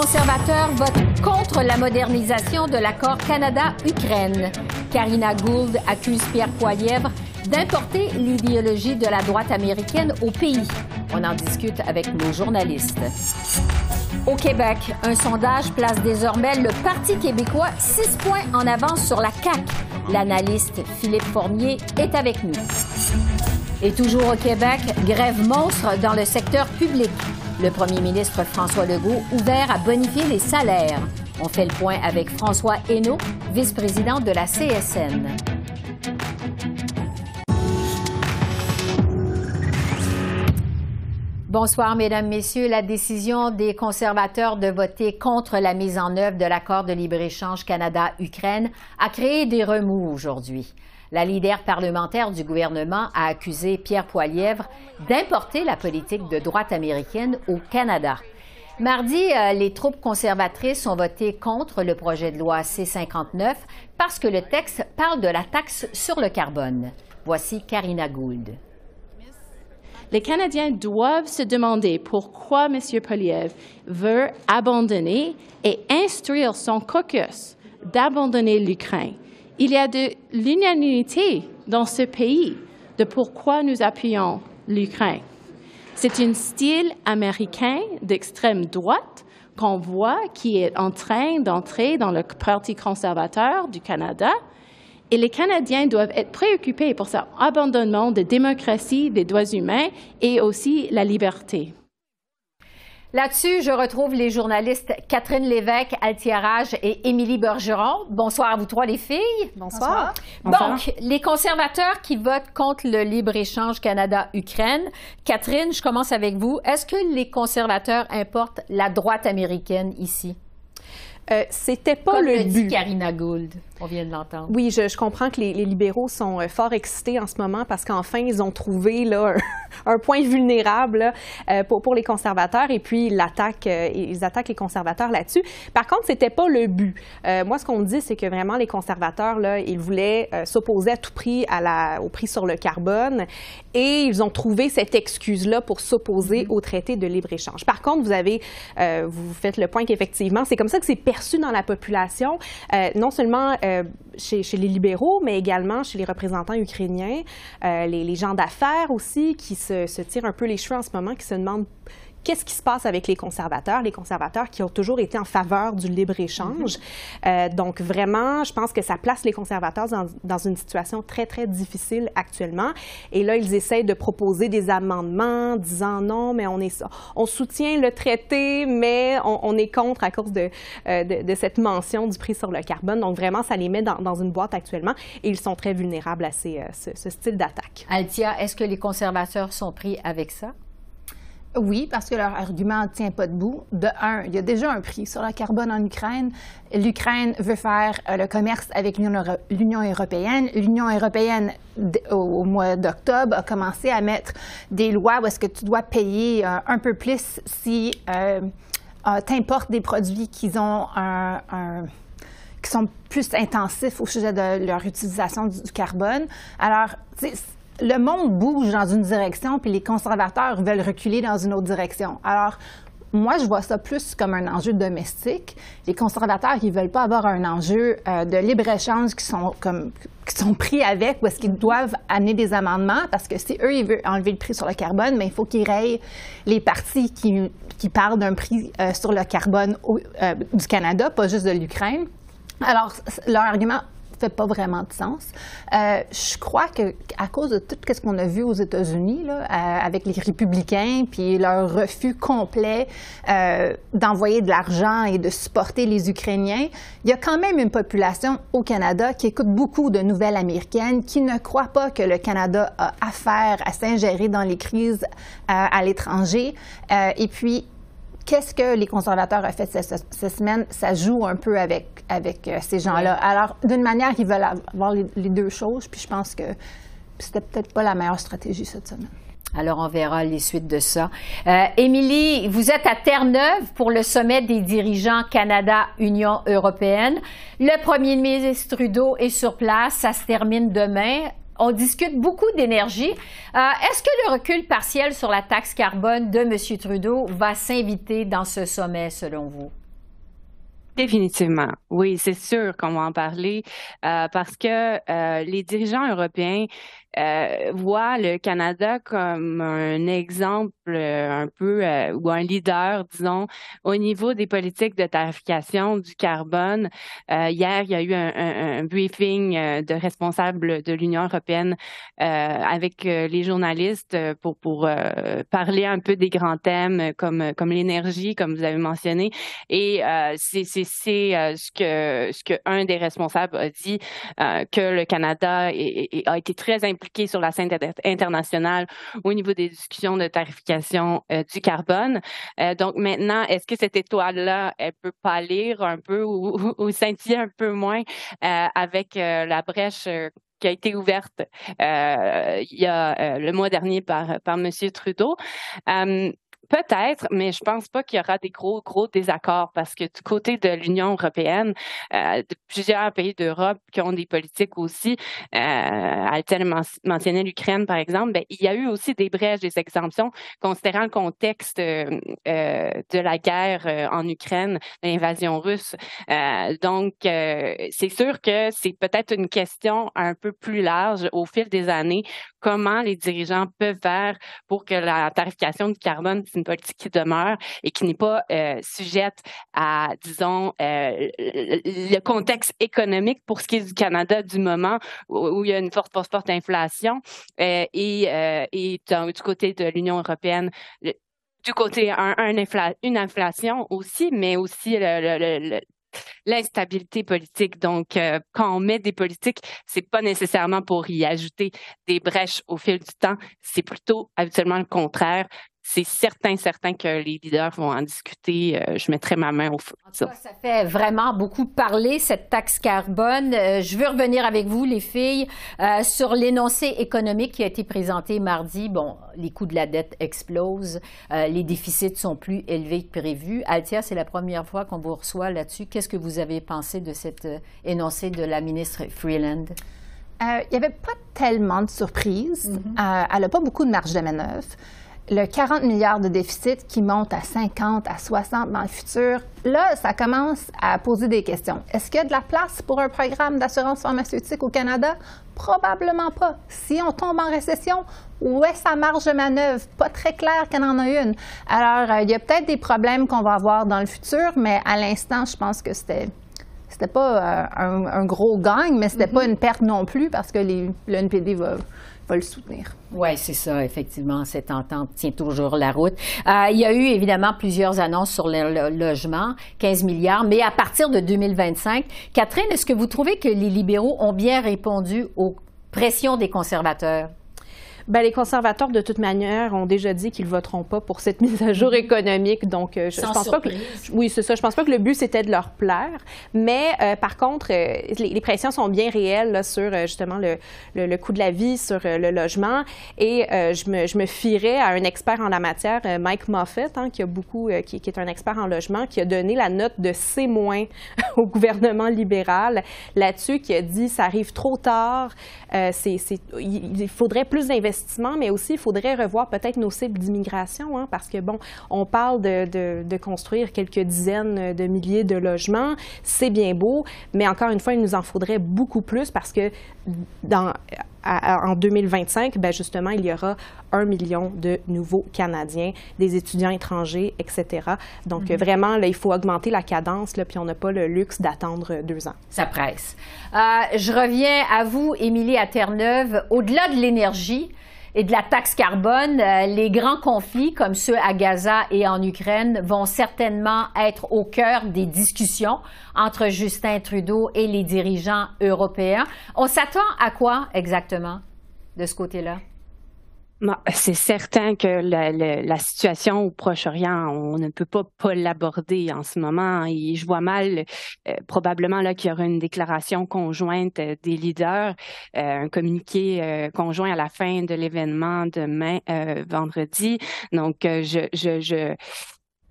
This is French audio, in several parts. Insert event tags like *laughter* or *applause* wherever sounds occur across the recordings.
Conservateurs votent contre la modernisation de l'accord Canada-Ukraine. Karina Gould accuse Pierre Poilièvre d'importer l'idéologie de la droite américaine au pays. On en discute avec nos journalistes. Au Québec, un sondage place désormais le Parti québécois six points en avance sur la CAQ. L'analyste Philippe Fournier est avec nous. Et toujours au Québec, grève monstre dans le secteur public. Le premier ministre François Legault ouvert à bonifier les salaires. On fait le point avec François Hainaut, vice-président de la CSN. Bonsoir, Mesdames, Messieurs. La décision des conservateurs de voter contre la mise en œuvre de l'accord de libre-échange Canada-Ukraine a créé des remous aujourd'hui. La leader parlementaire du gouvernement a accusé Pierre Poilièvre d'importer la politique de droite américaine au Canada. Mardi, euh, les troupes conservatrices ont voté contre le projet de loi C-59 parce que le texte parle de la taxe sur le carbone. Voici Karina Gould. Les Canadiens doivent se demander pourquoi M. Poliev veut abandonner et instruire son caucus d'abandonner l'Ukraine. Il y a de l'unanimité dans ce pays de pourquoi nous appuyons l'Ukraine. C'est un style américain d'extrême droite qu'on voit qui est en train d'entrer dans le Parti conservateur du Canada. Et les Canadiens doivent être préoccupés pour cet abandonnement de démocratie, des droits humains et aussi la liberté. Là-dessus, je retrouve les journalistes Catherine Lévesque, Altiarage et Émilie Bergeron. Bonsoir à vous trois, les filles. Bonsoir. Donc, les conservateurs qui votent contre le libre-échange Canada-Ukraine. Catherine, je commence avec vous. Est-ce que les conservateurs importent la droite américaine ici? Euh, c'était pas le, but. Karina Gould, on vient de l'entendre. Oui, je, comprends que les, libéraux sont euh, fort excités en ce moment parce qu'enfin ils ont trouvé là *laughs* un, point vulnérable euh, pour, pour les conservateurs et puis l'attaque, ils attaquent les conservateurs là-dessus. Par contre, c'était pas le but. moi, ce qu'on me dit, c'est que vraiment les conservateurs là, ils voulaient s'opposer à tout prix à la, au prix sur le carbone et ils ont trouvé cette excuse-là pour s'opposer mm-hmm. au traité de libre-échange. Par contre, vous avez, vous faites le point qu'effectivement, c'est comme ça que c'est perçu dans la population, euh, non seulement euh, chez, les libéraux, mais également chez les représentants ukrainiens, euh, les, gens d'affaires aussi, qui se, se, tirent un peu les cheveux en ce moment, qui se demandent qu'est-ce qui se passe avec les conservateurs, les conservateurs qui ont toujours été en faveur du libre-échange. Mm-hmm. Euh, donc, vraiment, je pense que ça place les conservateurs dans, une situation très, très difficile actuellement. Et là, ils essayent de proposer des amendements disant non, mais on, est, on soutient le traité, mais on, est contre à cause de, euh, de, cette mention du prix sur le carbone. Donc, vraiment, ça les met dans, dans une boîte actuellement et ils sont très vulnérables à ces, euh, ce, ce style d'attaque. Altia, est-ce que les conservateurs sont pris avec ça? Oui, parce que leur argument ne tient pas debout. De un, il y a déjà un prix sur la carbone en Ukraine. L'Ukraine veut faire euh, le commerce avec l'Union européenne. L'Union européenne, au, mois d'octobre, a commencé à mettre des lois où est-ce que tu dois payer euh, un peu plus si euh, tu importes des produits qui ont un, qui sont plus intensifs au sujet de leur utilisation du carbone. Alors, le monde bouge dans une direction, puis les conservateurs veulent reculer dans une autre direction. Alors, moi, je vois ça plus comme un enjeu domestique. Les conservateurs, ils veulent pas avoir un enjeu euh, de libre-échange qui sont comme qui sont pris avec, ou est-ce qu'ils doivent amener des amendements, parce que si eux, ils veulent enlever le prix sur le carbone, mais il faut qu'ils rayent les partis qui, qui parlent d'un prix euh, sur le carbone euh, du Canada, pas juste de l'Ukraine. Alors, leur argument fait pas vraiment de sens. Euh, je crois que à cause de tout ce qu'on a vu aux États-Unis là, euh, avec les républicains puis leur refus complet euh, d'envoyer de l'argent et de supporter les Ukrainiens, il y a quand même une population au Canada qui écoute beaucoup de nouvelles américaines, qui ne croit pas que le Canada a affaire à s'ingérer dans les crises à l'étranger. et puis qu'est-ce que les conservateurs ont fait cette, semaine? Ça joue un peu avec, avec euh, ces gens-là. Alors, d'une manière, ils veulent avoir les, deux choses, puis je pense que c'était peut-être pas la meilleure stratégie cette semaine. Alors, on verra les suites de ça. Euh, Émilie, vous êtes à Terre-Neuve pour le sommet des dirigeants Canada-Union européenne. Le premier ministre Trudeau est sur place. Ça se termine demain. On discute beaucoup d'énergie. Euh, est-ce que le recul partiel sur la taxe carbone de M. Trudeau va s'inviter dans ce sommet, selon vous? Définitivement, oui, c'est sûr qu'on va en parler euh, parce que euh, les dirigeants européens euh, voit le Canada comme un exemple euh, un peu euh, ou un leader, disons, au niveau des politiques de tarification du carbone. hier, il y a eu un, briefing de responsables de l'Union européenne avec les journalistes pour, pour parler un peu des grands thèmes comme, comme l'énergie, comme vous avez mentionné. Et c'est ce que ce que un des responsables a dit que le Canada a été très sur la scène internationale au niveau des discussions de tarification euh, du carbone. Euh, donc maintenant, est-ce que cette étoile-là, elle peut pâlir un peu ou, scintiller un peu moins euh, avec la brèche qui a été ouverte il y a le mois dernier par, par M. Trudeau? Peut-être, mais je pense pas qu'il y aura des gros, gros désaccords parce que du côté de l'Union européenne, euh, de plusieurs pays d'Europe qui ont des politiques aussi, euh, a mentionné l'Ukraine par exemple, ben, il y a eu aussi des brèches, des exemptions, considérant le contexte euh de la guerre euh, en Ukraine, l'invasion russe. donc, c'est sûr que c'est peut-être une question un peu plus large au fil des années, comment les dirigeants peuvent faire pour que la tarification du carbone une politique qui demeure et qui n'est pas euh, sujette à, disons, euh, le contexte économique pour ce qui est du Canada du moment où, il y a une forte, forte, forte inflation euh, et, et du côté de l'Union européenne, du côté un, une inflation aussi, mais aussi l'instabilité politique. Donc, quand on met des politiques, c'est pas nécessairement pour y ajouter des brèches au fil du temps, c'est plutôt habituellement le contraire c'est certain, certain que les leaders vont en discuter. Euh, je mettrai ma main au feu. En tout cas, ça fait vraiment beaucoup parler, cette taxe carbone. Euh, je veux revenir avec vous, les filles, euh, sur l'énoncé économique qui a été présenté mardi. Bon, les coûts de la dette explosent, les déficits sont plus élevés que prévu. Altia, c'est la première fois qu'on vous reçoit là-dessus. Qu'est-ce que vous avez pensé de cet énoncé de la ministre Freeland? il n'y avait pas tellement de surprises. Mm-hmm. elle n'a pas beaucoup de marge de manœuvre le 40 milliards de déficit qui monte à 50, à 60 dans le futur, là, ça commence à poser des questions. Est-ce qu'il y a de la place pour un programme d'assurance pharmaceutique au Canada? Probablement pas. Si on tombe en récession, où est sa marge de manœuvre? Pas très clair qu'elle en a une. Alors, euh, il y a peut-être des problèmes qu'on va avoir dans le futur, mais à l'instant, je pense que c'était c'était pas euh, un, gros gagne, mais c'était pas mm-hmm. une perte non plus parce que les, le NPD va le soutenir. Oui, c'est ça, effectivement. Cette entente tient toujours la route. Euh, il y a eu évidemment plusieurs annonces sur le, logement, 15 milliards, mais à partir de 2025, Catherine, est-ce que vous trouvez que les libéraux ont bien répondu aux pressions des conservateurs? Ben, les conservateurs, de toute manière, ont déjà dit qu'ils voteront pas pour cette mise à jour économique. Donc, euh, je, pense pas que. Oui, c'est ça. Je pense pas que le but c'était de leur plaire. Mais euh, par contre, euh, les, pressions sont bien réelles là, sur justement le, le, coût de la vie, sur le logement. Et je, me, je me fierais à un expert en la matière, Mike Moffett, hein, qui a beaucoup, qui, qui, est un expert en logement, qui a donné la note de C- *laughs* au gouvernement libéral là-dessus, qui a dit ça arrive trop tard. c'est, il faudrait plus d'investissements mais aussi il faudrait revoir peut-être nos cibles d'immigration, hein, parce que, bon, on parle de, de, construire quelques dizaines de milliers de logements, c'est bien beau, mais encore une fois, il nous en faudrait beaucoup plus parce que dans, en 2025, ben justement, il y aura un million de nouveaux Canadiens, des étudiants étrangers, etc. Donc, mm-hmm. vraiment, là, il faut augmenter la cadence, là, puis on n'a pas le luxe d'attendre deux ans. Ça presse. Euh, je reviens à vous, Émilie à Terre-Neuve. Au-delà de l'énergie, et de la taxe carbone, euh, les grands conflits comme ceux à Gaza et en Ukraine vont certainement être au cœur des discussions entre Justin Trudeau et les dirigeants européens. On s'attend à quoi exactement de ce côté-là? C'est certain que la, situation au Proche-Orient, on ne peut pas pas l'aborder en ce moment. Et je vois mal euh, probablement là qu'il y aura une déclaration conjointe euh, des leaders, euh, un communiqué conjoint à la fin de l'événement demain vendredi. Donc je, je, je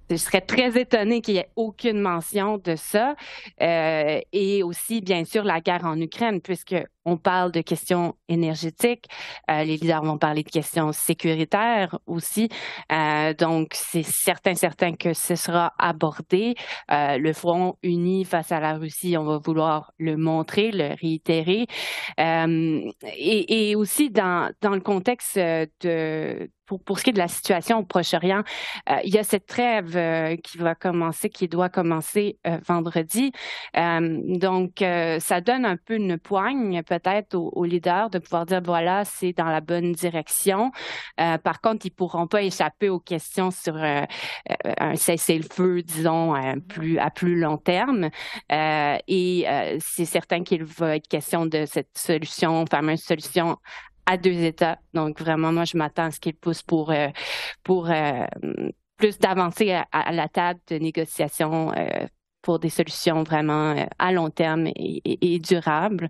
je serais très étonnée qu'il n'y ait aucune mention de ça. Euh, et aussi, bien sûr, la guerre en Ukraine, puisque on parle de questions énergétiques. Euh, les leaders vont parler de questions sécuritaires aussi. Euh, donc, c'est certain, certain que ce sera abordé. Euh, le front uni face à la Russie, on va vouloir le montrer, le réitérer. Euh, et, et, aussi dans, dans le contexte de, pour, pour, ce qui est de la situation au Proche-Orient, euh, il y a cette trêve euh, qui va commencer, qui doit commencer euh, vendredi. donc, ça donne un peu une poigne peut-être aux, leaders de pouvoir dire voilà, c'est dans la bonne direction. par contre, ils pourront pas échapper aux questions sur un cessez-le-feu, disons, à plus long terme. et c'est certain qu'il va être question de cette solution, fameuse solution à deux États. Donc vraiment, moi, je m'attends à ce qu'il pousse pour, euh, pour euh, plus d'avancer à, la table de négociation euh, pour des solutions vraiment à long terme et, durables.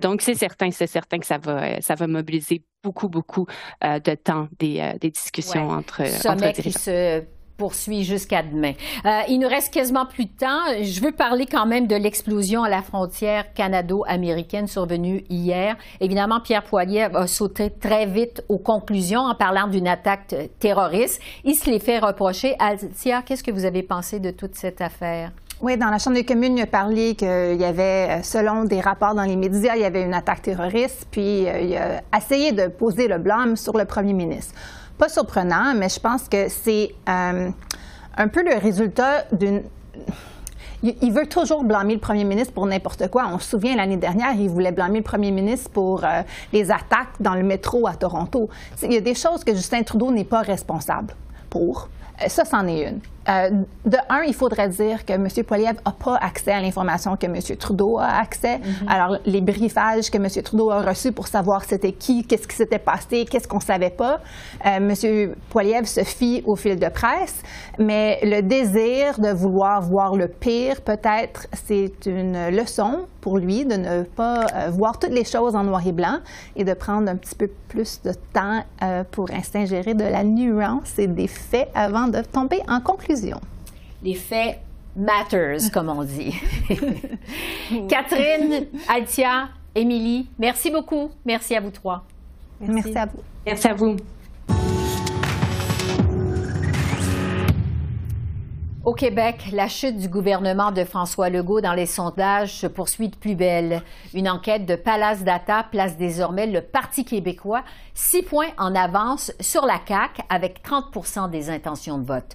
donc c'est certain, c'est certain que ça va, ça va mobiliser beaucoup, beaucoup de temps des, des discussions entre, entre dirigeants poursuit jusqu'à demain. Euh, il nous reste quasiment plus de temps. Je veux parler quand même de l'explosion à la frontière canado-américaine survenue hier. Évidemment, Pierre Poilier a sauté très vite aux conclusions en parlant d'une attaque terroriste. Il se les fait reprocher. Altia, qu'est-ce que vous avez pensé de toute cette affaire? Oui, dans la Chambre des communes, il a parlé qu'il y avait, selon des rapports dans les médias, il y avait une attaque terroriste, puis euh, il a essayé de poser le blâme sur le premier ministre pas surprenant, mais je pense que c'est euh, un peu le résultat d'une il veut toujours blâmer le premier ministre pour n'importe quoi. On se souvient l'année dernière, il voulait blâmer le premier ministre pour euh, les attaques dans le métro à Toronto. Il y a des choses que Justin Trudeau n'est pas responsable pour. Euh, ça, c'en est une. Euh, de un, il faudrait dire que M. Poiliev n'a pas accès à l'information que M. Trudeau a accès. Mm-hmm. Alors, les briefages que M. Trudeau a reçus pour savoir c'était qui, qu'est-ce qui s'était passé, qu'est-ce qu'on ne savait pas. Euh, M. Poiliev se fie au fil de presse, mais le désir de vouloir voir le pire, peut-être, c'est une leçon pour lui de ne pas euh, voir toutes les choses en noir et blanc et de prendre un petit peu plus de temps pour s'ingérer de la nuance et des faits avant de tomber en conclusion. Les faits matters, *laughs* comme on dit. Catherine, Altia, Émilie, merci beaucoup. Merci à vous trois. Merci, à vous. Merci à vous. Au Québec, la chute du gouvernement de François Legault dans les sondages se poursuit de plus belle. Une enquête de Palace Data place désormais le Parti québécois six points en avance sur la CAQ avec 30% des intentions de vote.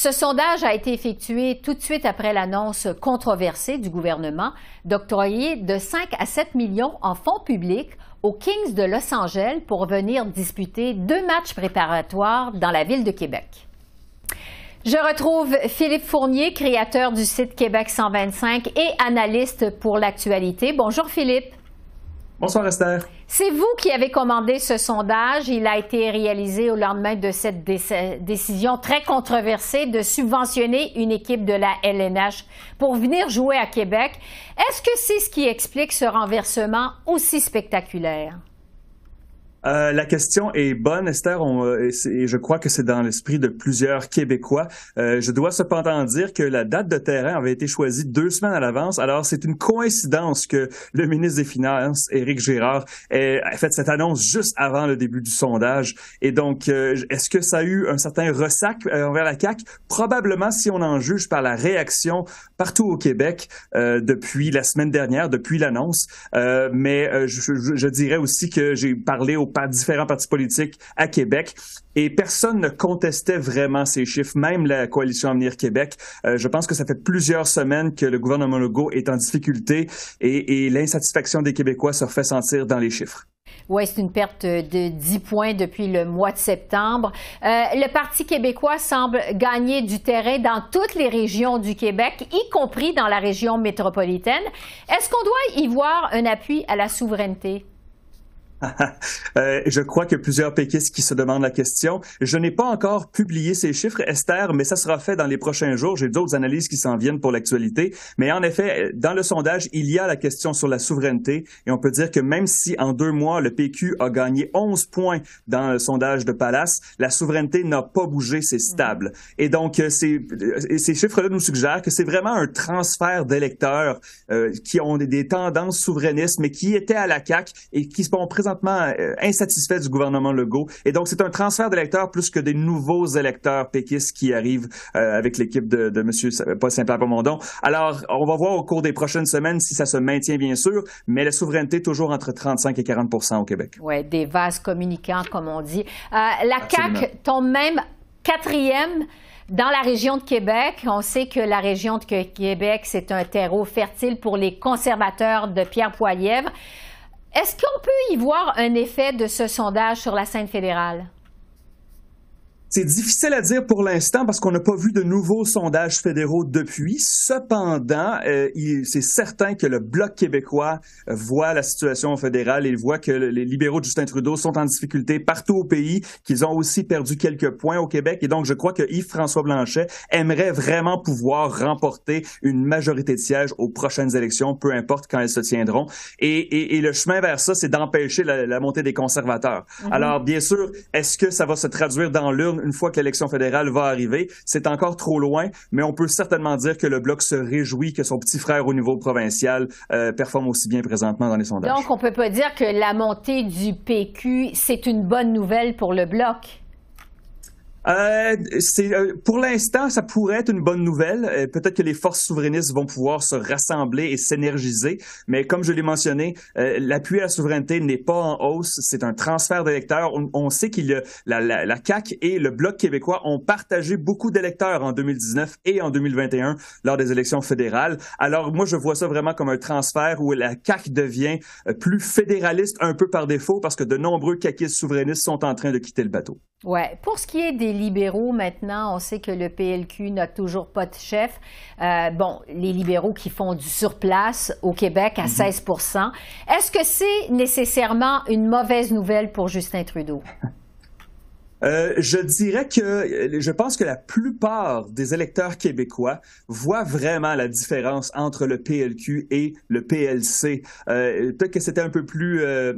Ce sondage a été effectué tout de suite après l'annonce controversée du gouvernement d'octroyer de 5 à 7 millions en fonds publics aux Kings de Los Angeles pour venir disputer deux matchs préparatoires dans la ville de Québec. Je retrouve Philippe Fournier, créateur du site Québec 125 et analyste pour l'actualité. Bonjour Philippe. Bonsoir Esther. C'est vous qui avez commandé ce sondage. Il a été réalisé au lendemain de cette décision très controversée de subventionner une équipe de la LNH pour venir jouer à Québec. Est-ce que c'est ce qui explique ce renversement aussi spectaculaire? Euh, la question est bonne, Esther, euh, et je crois que c'est dans l'esprit de plusieurs Québécois. Euh, je dois cependant dire que la date de terrain avait été choisie deux semaines à l'avance. Alors, c'est une coïncidence que le ministre des Finances, Éric Gérard, ait fait cette annonce juste avant le début du sondage. Et donc, est-ce que ça a eu un certain ressac envers la CAQ? Probablement, si on en juge par la réaction partout au Québec depuis la semaine dernière, depuis l'annonce. mais je, dirais aussi que j'ai parlé au par différents partis politiques à Québec. Et personne ne contestait vraiment ces chiffres, même la coalition Avenir Québec. Euh, je pense que ça fait plusieurs semaines que le gouvernement Legault est en difficulté et, l'insatisfaction des Québécois se fait sentir dans les chiffres. Oui, c'est une perte de 10 points depuis le mois de septembre. Euh, le Parti québécois semble gagner du terrain dans toutes les régions du Québec, y compris dans la région métropolitaine. Est-ce qu'on doit y voir un appui à la souveraineté? *laughs* Euh, je crois que plusieurs péquistes qui se demandent la question. Je n'ai pas encore publié ces chiffres, Esther, mais ça sera fait dans les prochains jours. J'ai d'autres analyses qui s'en viennent pour l'actualité. Mais en effet, dans le sondage, il y a la question sur la souveraineté. Et on peut dire que même si en deux mois, le PQ a gagné 11 points dans le sondage de Palace, la souveraineté n'a pas bougé, c'est stable. Et donc, euh, ces, euh, ces chiffres-là nous suggèrent que c'est vraiment un transfert d'électeurs qui ont des, des, tendances souverainistes, mais qui étaient à la CAQ et qui sont présentement euh, insatisfait du gouvernement Legault. Et donc, c'est un transfert d'électeurs plus que des nouveaux électeurs péquistes qui arrivent euh, avec l'équipe de, de M. Paul Saint-Pierre Pomondon. Alors, on va voir au cours des prochaines semaines si ça se maintient, bien sûr, mais la souveraineté toujours entre 35 et 40% au Québec. Oui, des vases communicants, comme on dit. Euh, la CAQ tombe même quatrième dans la région de Québec, on sait que la région de Québec, c'est un terreau fertile pour les conservateurs de Pierre Poilièvre. Est-ce qu'on peut y voir un effet de ce sondage sur la scène fédérale? C'est difficile à dire pour l'instant parce qu'on n'a pas vu de nouveaux sondages fédéraux depuis. Cependant, euh, c'est certain que le Bloc québécois voit la situation fédérale et voit que les libéraux de Justin Trudeau sont en difficulté partout au pays, qu'ils ont aussi perdu quelques points au Québec. Et donc, je crois que Yves-François Blanchet aimerait vraiment pouvoir remporter une majorité de sièges aux prochaines élections, peu importe quand elles se tiendront. Et, et, le chemin vers ça, c'est d'empêcher la, montée des conservateurs. Mm-hmm. Alors, bien sûr, est-ce que ça va se traduire dans l'urne? Une fois que l'élection fédérale va arriver. C'est encore trop loin, mais on peut certainement dire que le Bloc se réjouit que son petit frère au niveau provincial euh, performe aussi bien présentement dans les sondages. Donc, on peut pas dire que la montée du PQ, c'est une bonne nouvelle pour le Bloc. Euh, euh, pour l'instant, ça pourrait être une bonne nouvelle. Euh, peut-être que les forces souverainistes vont pouvoir se rassembler et s'énergiser, mais comme je l'ai mentionné, euh, l'appui à la souveraineté n'est pas en hausse. C'est un transfert d'électeurs. On, on, sait a la, la, la, CAC et le Bloc québécois ont partagé beaucoup d'électeurs en 2019 et en 2021 lors des élections fédérales. Alors moi, je vois ça vraiment comme un transfert où la CAC devient plus fédéraliste un peu par défaut parce que de nombreux caquistes souverainistes sont en train de quitter le bateau. Ouais. Pour ce qui est des libéraux, maintenant, on sait que le PLQ n'a toujours pas de chef. Euh, bon, les libéraux qui font du surplace au Québec à 16 mm-hmm. Est-ce que c'est nécessairement une mauvaise nouvelle pour Justin Trudeau? *laughs* Euh, je dirais que euh, je pense que la plupart des électeurs québécois voient vraiment la différence entre le PLQ et le PLC. Euh, Peut-être que c'était un peu plus euh,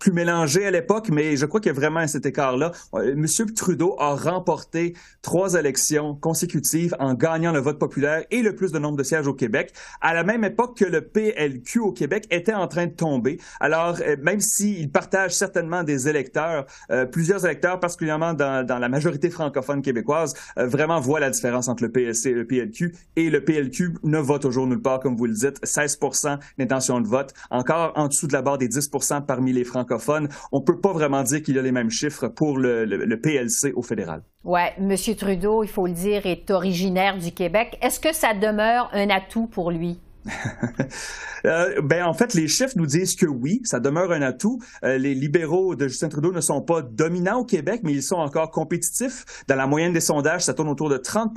plus mélangé à l'époque, mais je crois qu'il y a vraiment cet écart-là. Monsieur Trudeau a remporté trois élections consécutives en gagnant le vote populaire et le plus de nombre de sièges au Québec, à la même époque que le PLQ au Québec était en train de tomber. Alors, même s'il partage certainement des électeurs, plusieurs électeurs particulièrement dans, la majorité francophone québécoise, euh, vraiment voit la différence entre le PSC et le PLQ. Et le PLQ ne va toujours nulle part, comme vous le dites, 16 d'intention de vote, encore en dessous de la barre des 10% parmi les francophones. On peut pas vraiment dire qu'il y a les mêmes chiffres pour le, le PLC au fédéral. Oui, M. Trudeau, il faut le dire, est originaire du Québec. Est-ce que ça demeure un atout pour lui? Euh, ben en fait, les chiffres nous disent que oui, ça demeure un atout. Euh, les libéraux de Justin Trudeau ne sont pas dominants au Québec, mais ils sont encore compétitifs. Dans la moyenne des sondages, ça tourne autour de 30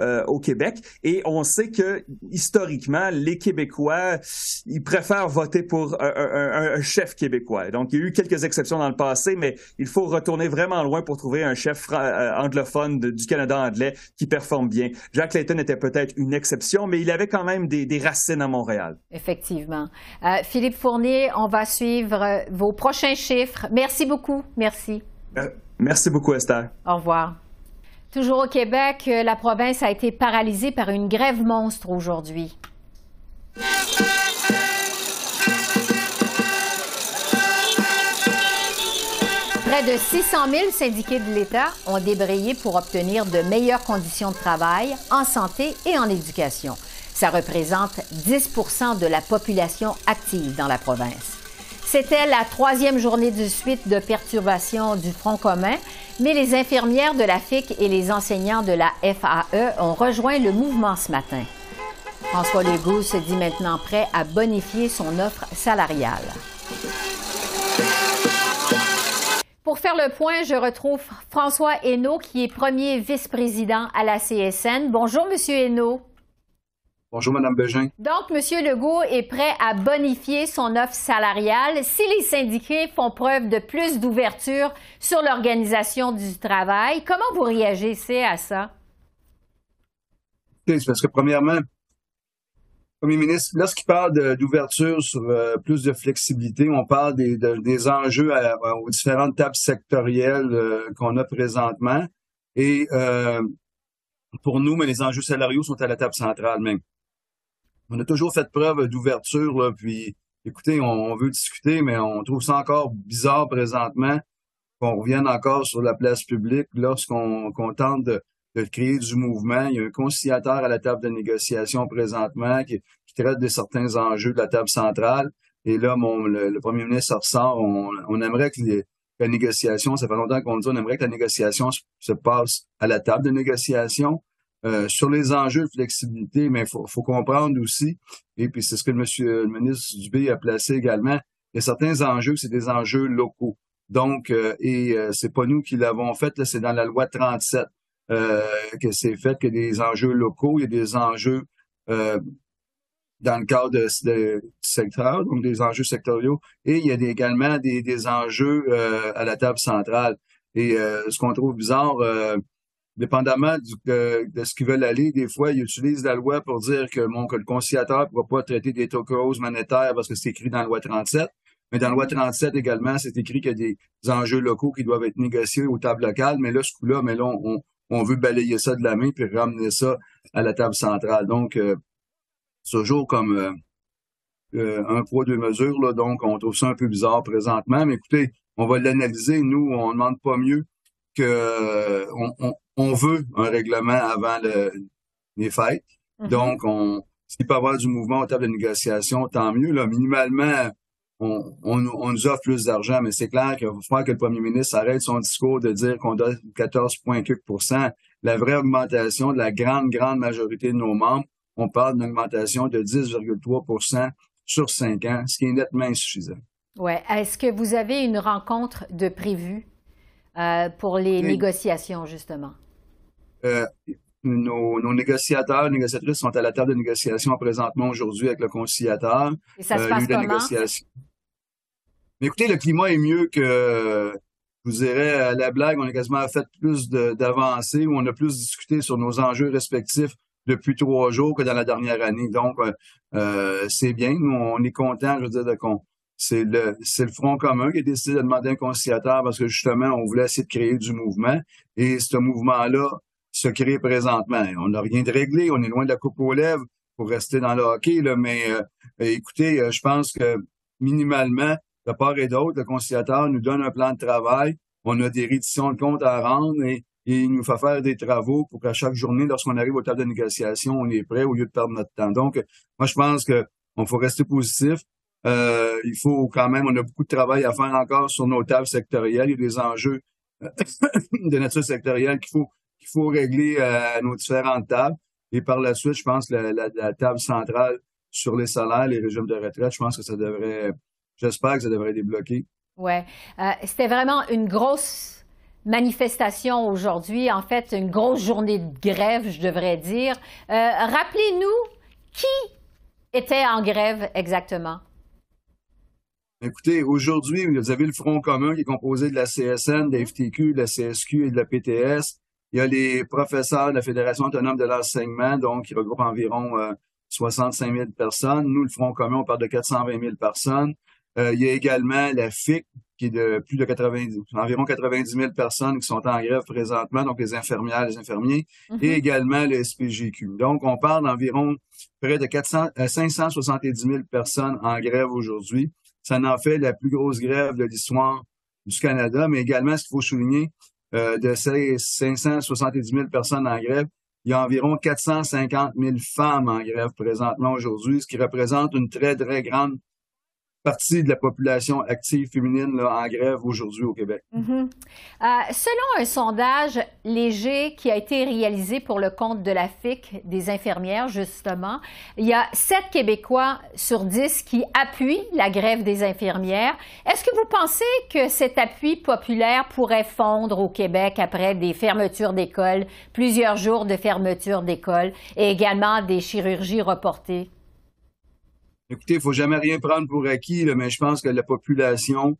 euh, au Québec. Et on sait que historiquement, les Québécois, ils préfèrent voter pour un, chef québécois. Donc, il y a eu quelques exceptions dans le passé, mais il faut retourner vraiment loin pour trouver un chef anglophone du Canada anglais qui performe bien. Jack Layton était peut-être une exception, mais il avait quand même des, à Montréal. Effectivement. Euh, Philippe Fournier, on va suivre euh, vos prochains chiffres. Merci beaucoup. Merci. Euh, merci beaucoup, Esther. Au revoir. Toujours au Québec, la province a été paralysée par une grève monstre aujourd'hui. Près de 600 000 syndiqués de l'État ont débrayé pour obtenir de meilleures conditions de travail en santé et en éducation. Ça représente 10% de la population active dans la province. C'était la troisième journée de suite de perturbation du Front commun, mais les infirmières de la FIC et les enseignants de la FAE ont rejoint le mouvement ce matin. François Legault se dit maintenant prêt à bonifier son offre salariale. Pour faire le point, je retrouve François Hainaut, qui est premier vice-président à la CSN. Bonjour, Monsieur Hainaut. Bonjour, Mme Bégin. Donc, M. Legault est prêt à bonifier son offre salariale si les syndiqués font preuve de plus d'ouverture sur l'organisation du travail. Comment vous réagissez à ça? C'est parce que, premièrement, Premier ministre, lorsqu'il parle d'ouverture sur euh, plus de flexibilité, on parle des, des enjeux aux différentes tables sectorielles euh, qu'on a présentement. Et euh, pour nous, mais les enjeux salariaux sont à la table centrale même on a toujours fait preuve d'ouverture, puis écoutez, on, veut discuter, mais on trouve ça encore bizarre présentement qu'on revienne encore sur la place publique lorsqu'on tente de, créer du mouvement. Il y a un conciliateur à la table de négociation présentement qui, traite de certains enjeux de la table centrale. Et là, mon, le, premier ministre ressort. On, aimerait que la négociation, ça fait longtemps qu'on dit, on aimerait que la négociation se passe à la table de négociation. Euh, sur les enjeux de flexibilité, mais il faut, comprendre aussi, et puis c'est ce que le, monsieur, le ministre Dubé a placé également, il y a certains enjeux, c'est des enjeux locaux. Donc, euh, et euh, c'est pas nous qui l'avons fait, c'est dans la loi 37 que c'est fait, que des enjeux locaux, il y a des enjeux dans le cadre de, de, secteur, donc des enjeux sectoriaux, et il y a également des, des enjeux à la table centrale. Et ce qu'on trouve bizarre, dépendamment de, ce qu'ils veulent aller, des fois, ils utilisent la loi pour dire que, le conciliateur ne pourra pas traiter des tokos monétaires parce que c'est écrit dans la loi 37. Mais dans la loi 37 également, c'est écrit qu'il y a des enjeux locaux qui doivent être négociés aux tables locales. Mais là, ce coup-là, mais on, veut balayer ça de la main puis ramener ça à la table centrale. Donc, euh, c'est toujours comme euh, euh, un poids, deux mesures. Donc, on trouve ça un peu bizarre présentement. Mais écoutez, on va l'analyser. Nous, on ne demande pas mieux que on, on veut un règlement avant les fêtes. Mm-hmm. Donc, on, s'il peut y avoir du mouvement au table de négociation, tant mieux. Là, minimalement, on, on, nous offre plus d'argent, mais c'est clair qu'il va falloir que le premier ministre arrête son discours de dire qu'on donne 14,4% La vraie augmentation de la grande, grande majorité de nos membres, on parle d'une augmentation de 10,3% sur cinq ans, ce qui est nettement insuffisant. Oui. Est-ce que vous avez une rencontre de prévue? Euh, pour les négociations, justement? Euh, nos, nos, négociateurs, négociatrices sont à la table de négociation présentement aujourd'hui avec le conciliateur. Et ça se euh, passe comment? Mais écoutez, le climat est mieux que, je vous dirais, à la blague, on a quasiment fait plus d'avancées, où on a plus discuté sur nos enjeux respectifs depuis trois jours que dans la dernière année. Donc, euh, c'est bien. Nous, on est content, je veux dire, de qu'on c'est le, c'est le Front commun qui a décidé de demander un conciliateur parce que justement, on voulait essayer de créer du mouvement. Et ce mouvement-là se crée présentement. On n'a rien de réglé, on est loin de la coupe aux lèvres pour rester dans le hockey, là, mais euh, écoutez, euh, je pense que minimalement, de part et d'autre, le conciliateur nous donne un plan de travail, on a des réditions de comptes à rendre et, il nous fait faire des travaux pour qu'à chaque journée, lorsqu'on arrive au table de négociation, on est prêt au lieu de perdre notre temps. Donc, moi, je pense que on faut rester positif. Euh, il faut quand même, on a beaucoup de travail à faire encore sur nos tables sectorielles. Il y a des enjeux *coughs* de nature sectorielle qu'il faut qu'il faut régler euh, à nos différentes tables. Et par la suite, je pense que la, table centrale sur les salaires, les régimes de retraite, je pense que ça devrait, j'espère que ça devrait débloquer. Oui. Euh, c'était vraiment une grosse manifestation aujourd'hui, en fait, une grosse journée de grève, je devrais dire. Euh, rappelez-nous qui était en grève exactement? Écoutez, aujourd'hui, vous avez le Front commun qui est composé de la CSN, de la FTQ, de la CSQ et de la PTS. Il y a les professeurs de la Fédération autonome de l'enseignement, donc qui regroupe environ 65 euh, 000 personnes. Nous, le Front commun, on parle de 420 000 personnes. Euh, il y a également la FIC, qui est de plus de 90, environ 90 000 personnes qui sont en grève présentement, donc les infirmières, les infirmiers, mm-hmm. et également le SPGQ. Donc, on parle d'environ près de 400, 570 000 personnes en grève aujourd'hui. Ça en fait la plus grosse grève de l'histoire du Canada, mais également, ce qu'il faut souligner, euh, de ces 570 000 personnes en grève, il y a environ 450 000 femmes en grève présentement aujourd'hui, ce qui représente une très, très grande partie de la population active féminine en grève aujourd'hui au Québec. Mm-hmm. Euh, selon un sondage léger qui a été réalisé pour le compte de la FIC des infirmières, justement, il y a 7 Québécois sur 10 qui appuient la grève des infirmières. Est-ce que vous pensez que cet appui populaire pourrait fondre au Québec après des fermetures d'écoles, plusieurs jours de fermeture d'écoles et également des chirurgies reportées? Écoutez, il faut jamais rien prendre pour acquis, mais je pense que la population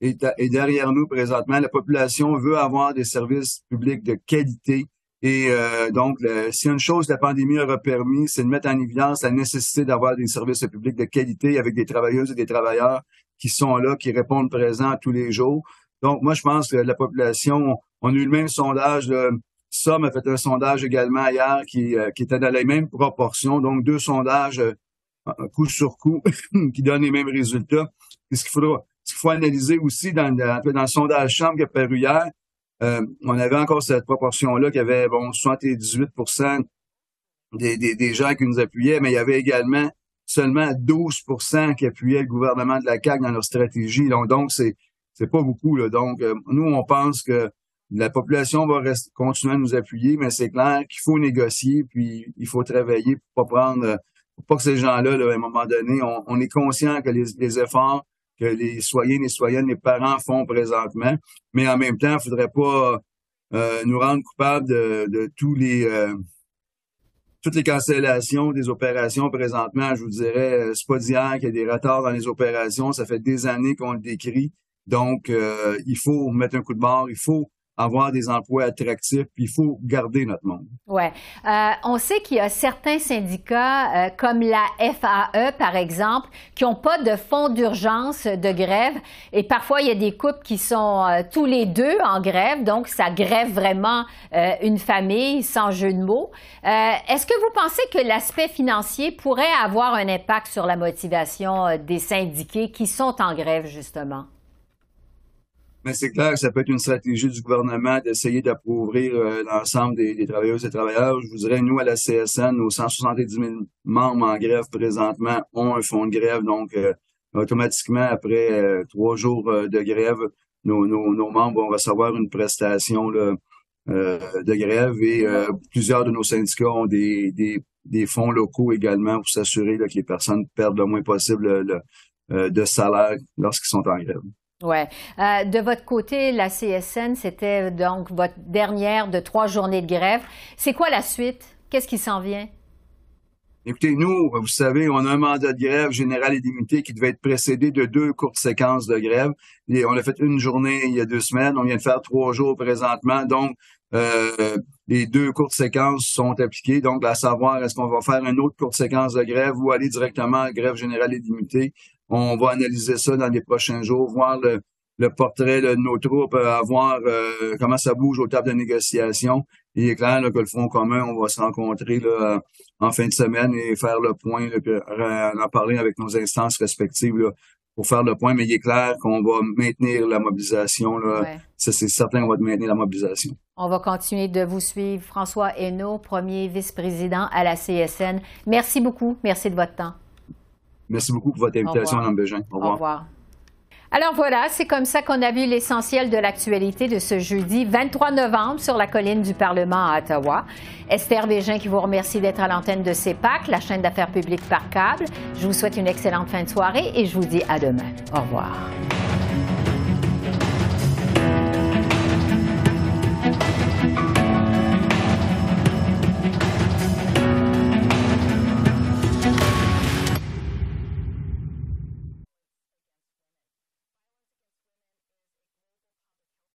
est, derrière nous présentement. La population veut avoir des services publics de qualité. Et euh, donc, si une chose la pandémie aura permis, c'est de mettre en évidence la nécessité d'avoir des services publics de qualité avec des travailleuses et des travailleurs qui sont là, qui répondent présents tous les jours. Donc, moi, je pense que la population, on a eu le même sondage. Là, Somme a fait un sondage également hier qui, euh, qui était dans les mêmes proportions. Donc, deux sondages euh, coup sur coup *laughs* qui donne les mêmes résultats. ce qu'il faudra, ce faut analyser aussi dans, dans, le sondage chambre qui a paru hier, euh, on avait encore cette proportion-là qui avait bon 78 des, des, des, gens qui nous appuyaient, mais il y avait également seulement 12% qui appuyaient le gouvernement de la CAQ dans leur stratégie. Donc, donc c'est c'est pas beaucoup. Donc, euh, nous, on pense que la population va continuer à nous appuyer, mais c'est clair qu'il faut négocier, puis il faut travailler pour pas prendre pas que ces gens-là, à un moment donné, on, est conscient que les, efforts que les citoyens, les citoyennes, les parents font présentement, mais en même temps, il faudrait pas euh, nous rendre coupables de, tous les euh, toutes les cancellations des opérations présentement. Je vous dirais, euh, c'est pas d'hier qu'il y a des retards dans les opérations, ça fait des années qu'on le décrit. Donc, il faut mettre un coup de barre, il faut avoir des emplois attractifs, puis il faut garder notre monde. Ouais, euh, on sait qu'il y a certains syndicats, euh, comme la FAE par exemple, qui n'ont pas de fonds d'urgence de grève, et parfois il y a des couples qui sont euh, tous les deux en grève, donc ça grève vraiment une famille sans jeu de mots. Est-ce que vous pensez que l'aspect financier pourrait avoir un impact sur la motivation des syndiqués qui sont en grève justement? Mais c'est clair que ça peut être une stratégie du gouvernement d'essayer d'approuvrir euh, l'ensemble des, travailleuses et travailleurs. Je vous dirais, nous, à la CSN, nos 170 000 membres en grève présentement ont un fonds de grève. Donc, euh, automatiquement, après euh, trois jours de grève, nos, nos, membres vont recevoir une prestation de grève et plusieurs de nos syndicats ont des, des, des fonds locaux également pour s'assurer que les personnes perdent le moins possible de salaire lorsqu'ils sont en grève. Oui. Euh, de votre côté, la CSN, c'était donc votre dernière de trois journées de grève. C'est quoi la suite? Qu'est-ce qui s'en vient? Écoutez, nous, vous savez, on a un mandat de grève général et limité qui devait être précédé de deux courtes séquences de grève. On a fait une journée il y a deux semaines. On vient de faire trois jours présentement. Donc, euh, les deux courtes séquences sont appliquées. Donc, à savoir, est-ce qu'on va faire une autre courte séquence de grève ou aller directement à grève générale et limitée? On va analyser ça dans les prochains jours, voir le, portrait de nos troupes, euh, voir euh, comment ça bouge aux tables de négociation. Il est clair que le Front commun, on va se rencontrer là, en fin de semaine et faire le point, là, en parler avec nos instances respectives pour faire le point. Mais il est clair qu'on va maintenir la mobilisation. C'est certain qu'on va maintenir la mobilisation. On va continuer de vous suivre. François Hainaut, premier vice-président à la CSN. Merci beaucoup. Merci de votre temps. Merci beaucoup pour votre invitation, Mme Bégin. Au revoir. Au revoir. Alors voilà, c'est comme ça qu'on a vu l'essentiel de l'actualité de ce jeudi 23 novembre sur la colline du Parlement à Ottawa. Esther Bégin qui vous remercie d'être à l'antenne de CEPAC, la chaîne d'affaires publiques par câble. Je vous souhaite une excellente fin de soirée et je vous dis à demain. Au revoir.